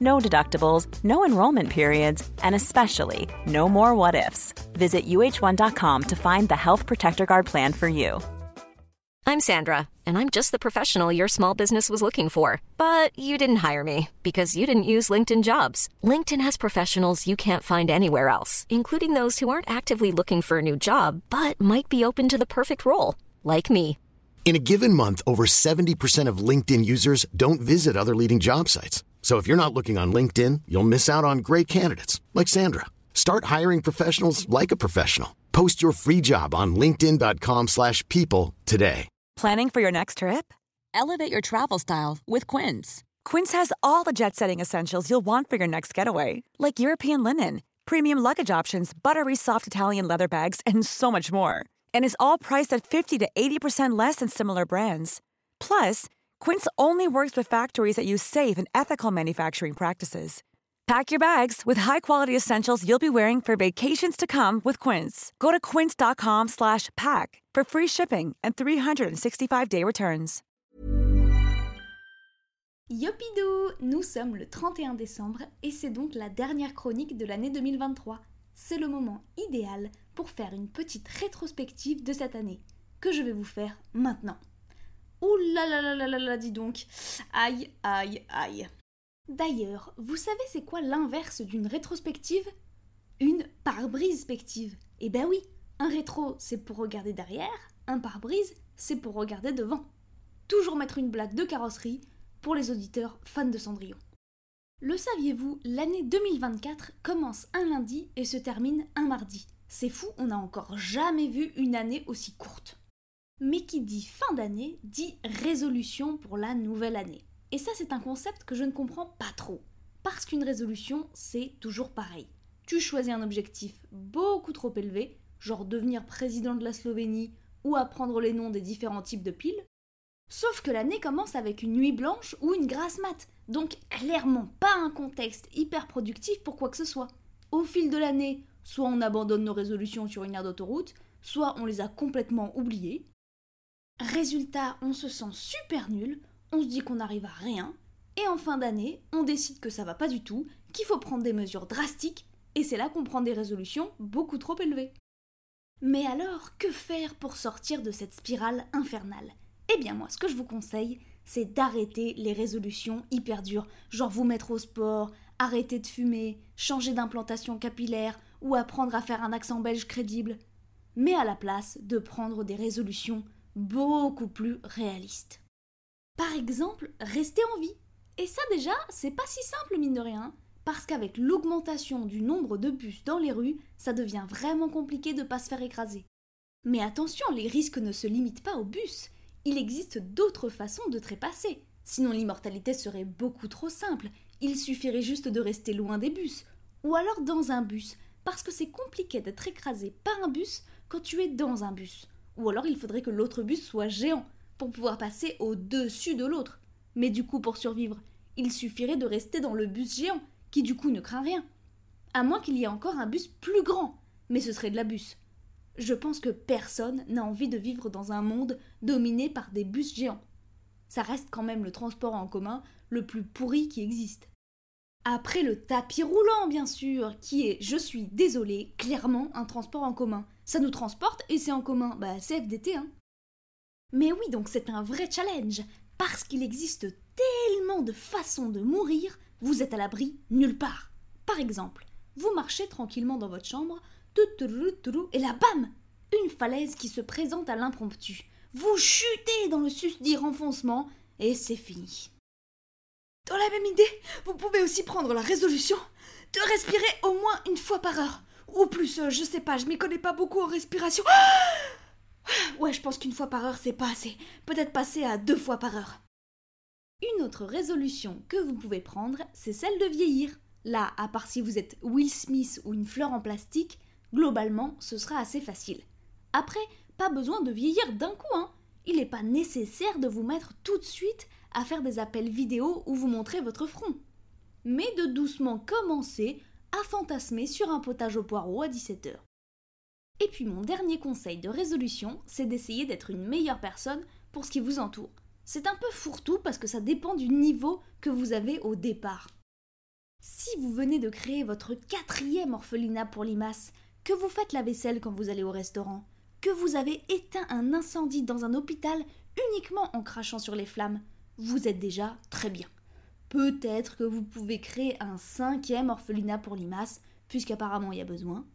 No deductibles, no enrollment periods, and especially no more what ifs. Visit uh1.com to find the Health Protector Guard plan for you. I'm Sandra, and I'm just the professional your small business was looking for. But you didn't hire me because you didn't use LinkedIn jobs. LinkedIn has professionals you can't find anywhere else, including those who aren't actively looking for a new job but might be open to the perfect role, like me. In a given month, over 70% of LinkedIn users don't visit other leading job sites. So if you're not looking on LinkedIn, you'll miss out on great candidates like Sandra. Start hiring professionals like a professional. Post your free job on linkedin.com/people today. Planning for your next trip? Elevate your travel style with Quince. Quince has all the jet-setting essentials you'll want for your next getaway, like European linen, premium luggage options, buttery soft Italian leather bags, and so much more. And is all priced at 50 to 80% less than similar brands. Plus, Quince only works with factories that use safe and ethical manufacturing practices. Pack your bags with high-quality essentials you'll be wearing for vacations to come with Quince. Go to quince.com slash pack for free shipping and 365-day returns. Yopidou Nous sommes le 31 décembre et c'est donc la dernière chronique de l'année 2023. C'est le moment idéal pour faire une petite rétrospective de cette année, que je vais vous faire maintenant? Ouh dis donc Aïe, aïe, aïe D'ailleurs, vous savez c'est quoi l'inverse d'une rétrospective? Une pare-brise-spective. Eh ben oui, un rétro c'est pour regarder derrière, un pare-brise c'est pour regarder devant. Toujours mettre une blague de carrosserie pour les auditeurs fans de Cendrillon. Le saviez-vous, l'année 2024 commence un lundi et se termine un mardi. C'est fou, on n'a encore jamais vu une année aussi courte. Qui dit fin d'année dit résolution pour la nouvelle année. Et ça, c'est un concept que je ne comprends pas trop. Parce qu'une résolution, c'est toujours pareil. Tu choisis un objectif beaucoup trop élevé, genre devenir président de la Slovénie ou apprendre les noms des différents types de piles. Sauf que l'année commence avec une nuit blanche ou une grasse mat, donc clairement pas un contexte hyper productif pour quoi que ce soit. Au fil de l'année, soit on abandonne nos résolutions sur une aire d'autoroute, soit on les a complètement oubliées. Résultat, on se sent super nul, on se dit qu'on n'arrive à rien, et en fin d'année, on décide que ça va pas du tout, qu'il faut prendre des mesures drastiques, et c'est là qu'on prend des résolutions beaucoup trop élevées. Mais alors, que faire pour sortir de cette spirale infernale? Eh bien moi, ce que je vous conseille, c'est d'arrêter les résolutions hyper dures, genre vous mettre au sport, arrêter de fumer, changer d'implantation capillaire ou apprendre à faire un accent belge crédible, mais à la place de prendre des résolutions beaucoup plus réalistes. Par exemple, rester en vie. Et ça déjà, c'est pas si simple mine de rien, parce qu'avec l'augmentation du nombre de bus dans les rues, ça devient vraiment compliqué de pas se faire écraser. Mais attention, les risques ne se limitent pas aux bus. Il existe d'autres façons de trépasser. Sinon l'immortalité serait beaucoup trop simple. Il suffirait juste de rester loin des bus. Ou alors dans un bus, parce que c'est compliqué d'être écrasé par un bus quand tu es dans un bus. Ou alors il faudrait que l'autre bus soit géant pour pouvoir passer au-dessus de l'autre. Mais du coup, pour survivre, il suffirait de rester dans le bus géant, qui du coup ne craint rien. À moins qu'il y ait encore un bus plus grand, mais ce serait de la bus. Je pense que personne n'a envie de vivre dans un monde dominé par des bus géants. Ça reste quand même le transport en commun le plus pourri qui existe. Après le tapis roulant, bien sûr, qui est, je suis désolé, clairement un transport en commun. Ça nous transporte et c'est en commun. Bah, c'est FDT, hein. Mais oui, donc c'est un vrai challenge, parce qu'il existe tellement de façons de mourir, vous êtes à l'abri nulle part. Par exemple, vous marchez tranquillement dans votre chambre, et là, bam Une falaise qui se présente à l'impromptu. Vous chutez dans le susdit renfoncement, et c'est fini. Dans la même idée, vous pouvez aussi prendre la résolution de respirer au moins une fois par heure. Ou plus, euh, je sais pas, je m'y connais pas beaucoup en respiration. Ouais, je pense qu'une fois par heure, c'est pas assez. Peut-être passer à deux fois par heure. Une autre résolution que vous pouvez prendre, c'est celle de vieillir. Là, à part si vous êtes Will Smith ou une fleur en plastique, globalement, ce sera assez facile. Après, pas besoin de vieillir d'un coup, hein. Il n'est pas nécessaire de vous mettre tout de suite à faire des appels vidéo où vous montrez votre front. Mais de doucement commencer à fantasmer sur un potage au poireau à 17h. Et puis mon dernier conseil de résolution, c'est d'essayer d'être une meilleure personne pour ce qui vous entoure. C'est un peu fourre-tout parce que ça dépend du niveau que vous avez au départ. Si vous venez de créer votre quatrième orphelinat pour limaces, que vous faites la vaisselle quand vous allez au restaurant, que vous avez éteint un incendie dans un hôpital uniquement en crachant sur les flammes, vous êtes déjà très bien. Peut-être que vous pouvez créer un cinquième orphelinat pour limaces, puisqu'apparemment il y a besoin.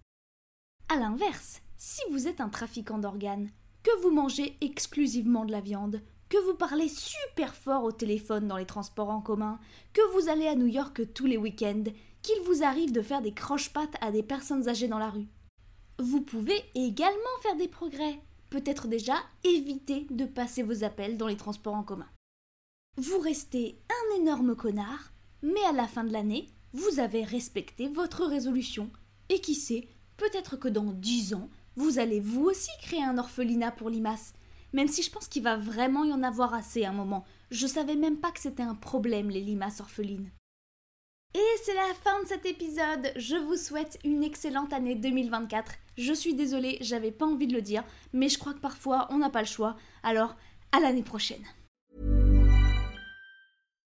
A l'inverse, si vous êtes un trafiquant d'organes, que vous mangez exclusivement de la viande, que vous parlez super fort au téléphone dans les transports en commun, que vous allez à New York tous les week-ends, qu'il vous arrive de faire des croche-pattes à des personnes âgées dans la rue. Vous pouvez également faire des progrès. Peut-être déjà éviter de passer vos appels dans les transports en commun. Vous restez un énorme connard, mais à la fin de l'année, vous avez respecté votre résolution. Et qui sait, peut-être que dans dix ans, vous allez vous aussi créer un orphelinat pour limaces. Même si je pense qu'il va vraiment y en avoir assez à un moment. Je savais même pas que c'était un problème, les limaces orphelines. Et c'est la fin de cet épisode. Je vous souhaite une excellente année 2024. Je suis désolée, j'avais pas envie de le dire, mais je crois que parfois on n'a pas le choix. Alors, à l'année prochaine.